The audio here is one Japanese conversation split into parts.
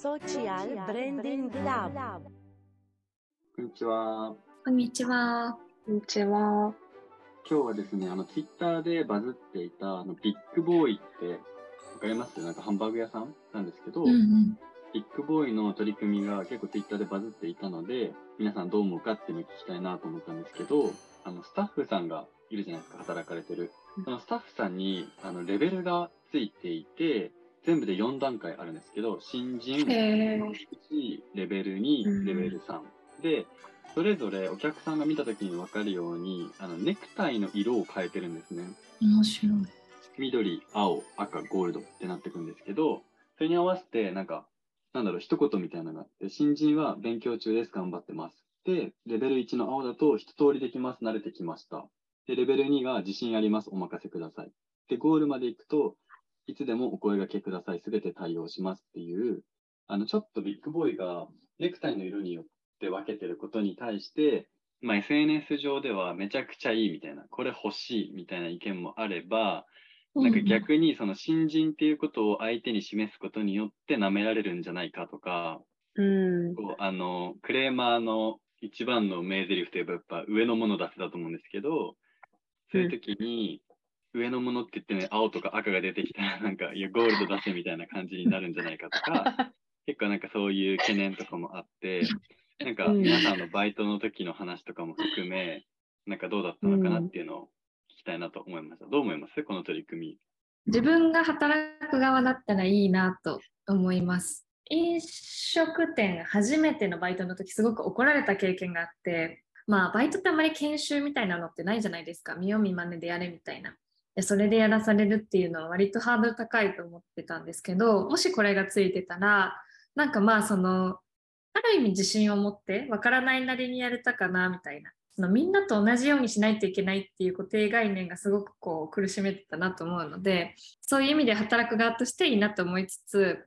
Social Branding Lab こんにちは。こんにちは。こんにちは。今日はですね、あの、ツイッターでバズっていた、あの、ビッグボーイって、わかります？なんかハンバーグ屋さんなんですけど、うんうん。ビッグボーイの取り組みが結構ツイッターでバズっていたので、皆さんどう思うかっていうのを聞きたいなと思ったんですけど、あの、スタッフさんがいるじゃないですか、働かれてる。そのスタッフさんに、あの、レベルがついていて、全部で4段階あるんですけど、新人、へー1レベル2、レベル3。で、それぞれお客さんが見た時に分かるように、あの、ネクタイの色を変えてるんですね。面白い。緑、青、赤、ゴールドってなってくんですけど、それに合わせて、なんか、なんだろう、一言みたいなのがあって、新人は勉強中です、頑張ってます。で、レベル1の青だと、一通りできます、慣れてきました。で、レベル2が自信あります、お任せください。で、ゴールまで行くと、いつでもお声掛けください、すべて対応しますっていう、あの、ちょっとビッグボーイがネクタイの色によって分けてることに対して、まあ、SNS 上ではめちゃくちゃいいみたいな、これ欲しいみたいな意見もあれば、なんか逆にその新人っていうことを相手に示すことによって舐められるんじゃないかとか、うん。こうあの、クレーマーの一番の名台詞といえばやっぱ上のもの出せだと思うんですけど、そういう時に、上のものって言ってね、青とか赤が出てきたら なんか、いや、ゴールド出せみたいな感じになるんじゃないかとか、結構なんかそういう懸念とかもあって、なんかうん皆さんのバイトの時の話とかも含め、なんかどうだったのかなっていうのを聞きたいなと思いました。どう思います？この取り組み。自分が働く側だったらいいなと思います。飲食店初めてのバイトの時すごく怒られた経験があって、まあバイトってあんまり研修みたいなのってないじゃないですか。見よう見まねでやれみたいな。それでやらされるっていうのは割とハードル高いと思ってたんですけど、もしこれがついてたら、なんかまあその、ある意味自信を持ってわからないなりにやれたかなみたいな。そのみんなと同じようにしないといけないっていう固定概念がすごくこう苦しめてたなと思うのでそういう意味で働く側としていいなと思いつつ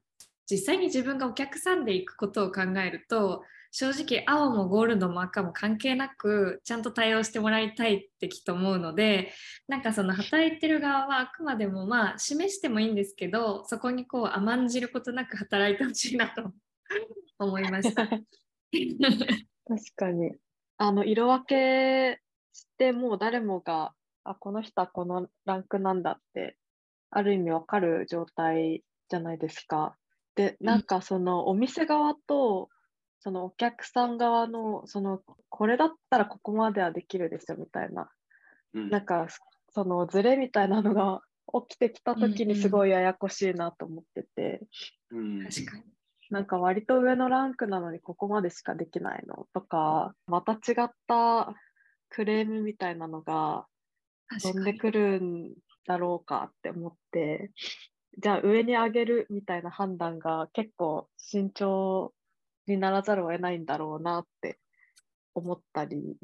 実際に自分がお客さんで行くことを考えると正直青もゴールドも赤も関係なくちゃんと対応してもらいたいってきっと思うのでなんかその働いてる側はあくまでもまあ示してもいいんですけどそこにこう甘んじることなく働いてほしいなと 思いました。確かに。あの、色分けしてもう誰もが、あ、この人はこのランクなんだって、ある意味わかる状態じゃないですか。で、なんかそのお店側と、そのお客さん側の、その、これだったらここまではできるですよみたいな、うん。なんかそのズレみたいなのが起きてきた時にすごいややこしいなと思ってて、うん。確かに。なんか割と上のランクなのにここまでしかできないのとか、また違ったクレームみたいなのが飛んでくるんだろうかって思って、じゃあ上に上げるみたいな判断が結構慎重にならざるを得ないんだろうなって思ったり、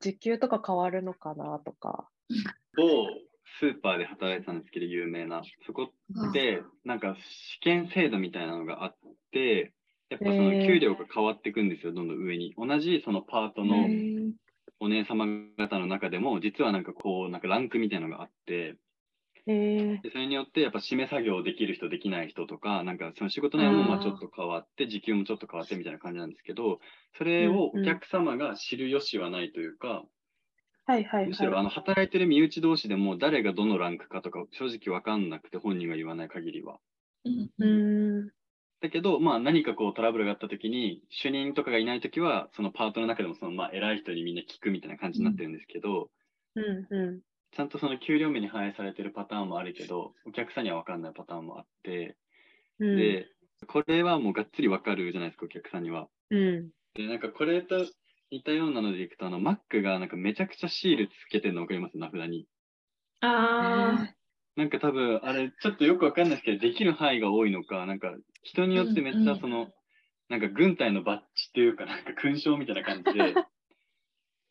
時給とか変わるのかなとか。某スーパーで働いてたんですけど、有名な。そこで、なんか試験制度みたいなのがあって、やっぱその給料が変わっていくんですよ、どんどん上に。同じそのパートのお姉様方の中でも、実はなんかこう、なんかランクみたいなのがあって、でそれによってやっぱ締め作業できる人、できない人とか、なんかその仕事内容もまあちょっと変わって、時給もちょっと変わってみたいな感じなんですけど、それをお客様が知る由はないというか、はいはいむしろあはい。の働いてる身内同士でも誰がどのランクかとか正直わかんなくて本人が言わない限りは。うんうーん。だけど、まあ何かこうトラブルがあった時に主任とかがいない時はそのパートの中でもそのまあ偉い人にみんな聞くみたいな感じになってるんですけど、うんうちゃんとその給料面に反映されてるパターンもあるけど、お客さんにはわかんないパターンもあって、ん。うん、で、これはもうがっつりわかるじゃないですか、お客さんには。うん。で、なんかこれと似たようなのでいくと、あの、マックがなんかめちゃくちゃシールつけてるのわかります？名札に。あなんか多分、あれ、ちょっとよくわかんないですけど、できる範囲が多いのか、なんか、人によってめっちゃその、なんか軍隊のバッジっていうか、なんか勲章みたいな感じで、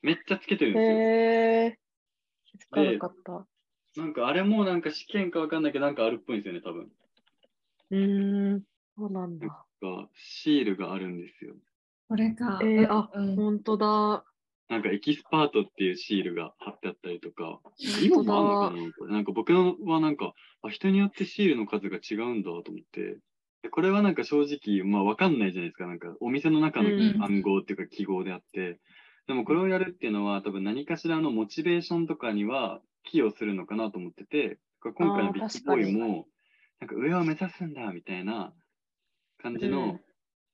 めっちゃつけてるんですよ。へえ。気づかなかった。なんかあれもなんか試験かわかんないけど、なんかあるっぽいんですよね、多分。うーん。そうなんだ。がシールがあるんですよ。これか。えー、あ、うん本当だ。なんかエキスパートっていうシールが貼ってあったりとか、本今当だもあんのかなこれなんか僕のはなんか、あ、人によってシールの数が違うんだと思って、でこれはなんか正直、まあわかんないじゃないですか。なんかお店の中のうん暗号っていうか記号であって。でもこれをやるっていうのは多分何かしらのモチベーションとかには寄与するのかなと思ってて、今回のビッグボーイも、なんか上を目指すんだみたいな感じうんの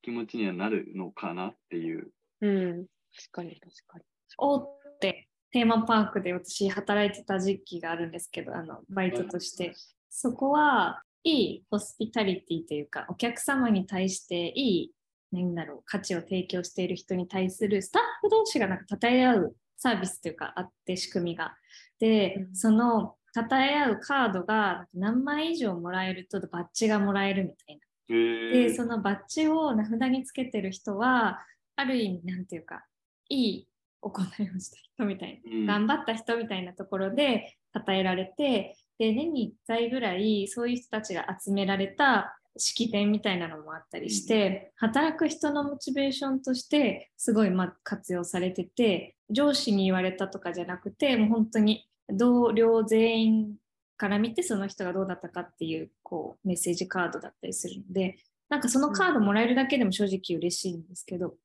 気持ちにはなるのかなっていう。うん。確かに確かに。大手テーマパークで私働いてた時期があるんですけど、あのバイトとして。そこはいいホスピタリティというか、お客様に対していい、なんだろう、価値を提供している人に対するスタッフ同士がなんか称え合うサービスというかあって仕組みが。で、うんその称え合うカードが何枚以上もらえるとバッジがもらえるみたいな。へで、そのバッジを名札につけてる人は、ある意味、なんていうか、いい行いをした人みたいな、うん頑張った人みたいなところで称えられて、で、年に1回ぐらい、そういう人たちが集められた式典みたいなのもあったりして、働く人のモチベーションとして、すごいまあ活用されてて、上司に言われたとかじゃなくて、もう本当に同僚全員から見てその人がどうだったかっていうこうメッセージカードだったりするのでなんかそのカードもらえるだけでも正直嬉しいんですけど、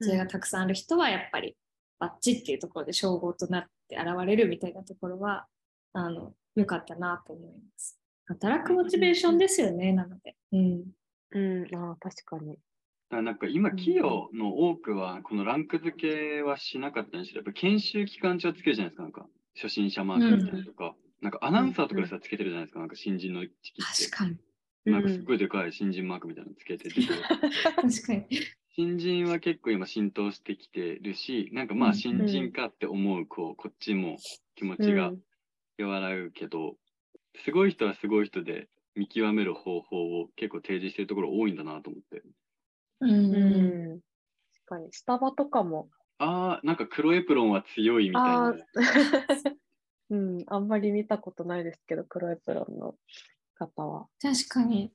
それがたくさんある人はやっぱりバッチっていうところで称号となって現れるみたいなところはあの良かったなと思います。働くモチベーションですよね、なので。うん。うん、ああ、確かに。だなんか今、企業の多くは、このランク付けはしなかったにしろ、やっぱ研修期間中はつけるじゃないですか、なんか、初心者マークみたいなのとか、なんかアナウンサーとかでさ、つけてるじゃないですか、なんか新人の時期って。確かに。なんかすっごいでかい新人マークみたいなのつけてて、確かに。新人は結構今浸透してきてるし、なんかまあうん新人かって思う、こう、こっちも気持ちがうん和らぐけど、すごい人はすごい人で見極める方法を結構提示してるところ多いんだなと思って。うん。うん。確かに。スタバとかも。ああ、なんか黒エプロンは強いみたいあなあ。うん、あんまり見たことないですけど、黒エプロンの方は。確かに。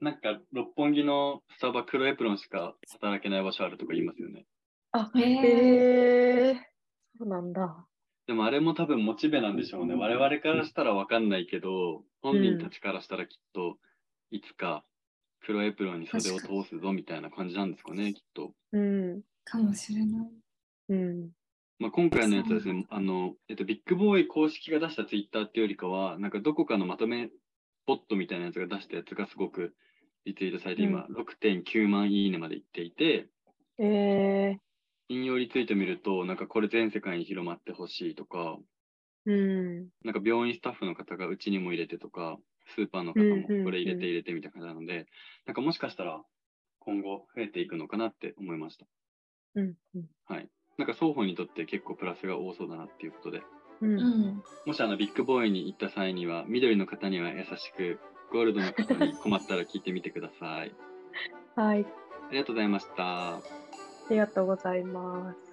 なんか六本木のスタバ黒エプロンしか働けない場所あるとか言いますよね。あ、へへえそうなんだ。でもあれも多分モチベなんでしょうね。我々からしたらわかんないけど、本人たちからしたらきっといつか黒エプロンに袖を通すぞみたいな感じなんですかね、きっと。うん。かもしれない。うん。まあ、今回のやつはですね、あの、えっと、ビッグボーイ公式が出したツイッターっていうよりかは、なんかどこかのまとめボットみたいなやつが出したやつがすごくリツイートされて、今、6.9万いいねまでいっていて、ええ引用リツイート見ると、なんかこれ全世界に広まってほしいとか、うん。なんか病院スタッフの方がうちにも入れてとか、スーパーの方うんうんうんもこれ入れて入れてみたいな感じなので、なんかもしかしたら今後増えていくのかなって思いました。うん。うんはい。なんか双方にとって結構プラスが多そうだなっていうことで、うん。うん。もしあのビッグボーイに行った際には、緑の方には優しく、ゴールドの方に困ったら聞いてみてください。はい。ありがとうございました。ありがとうございます。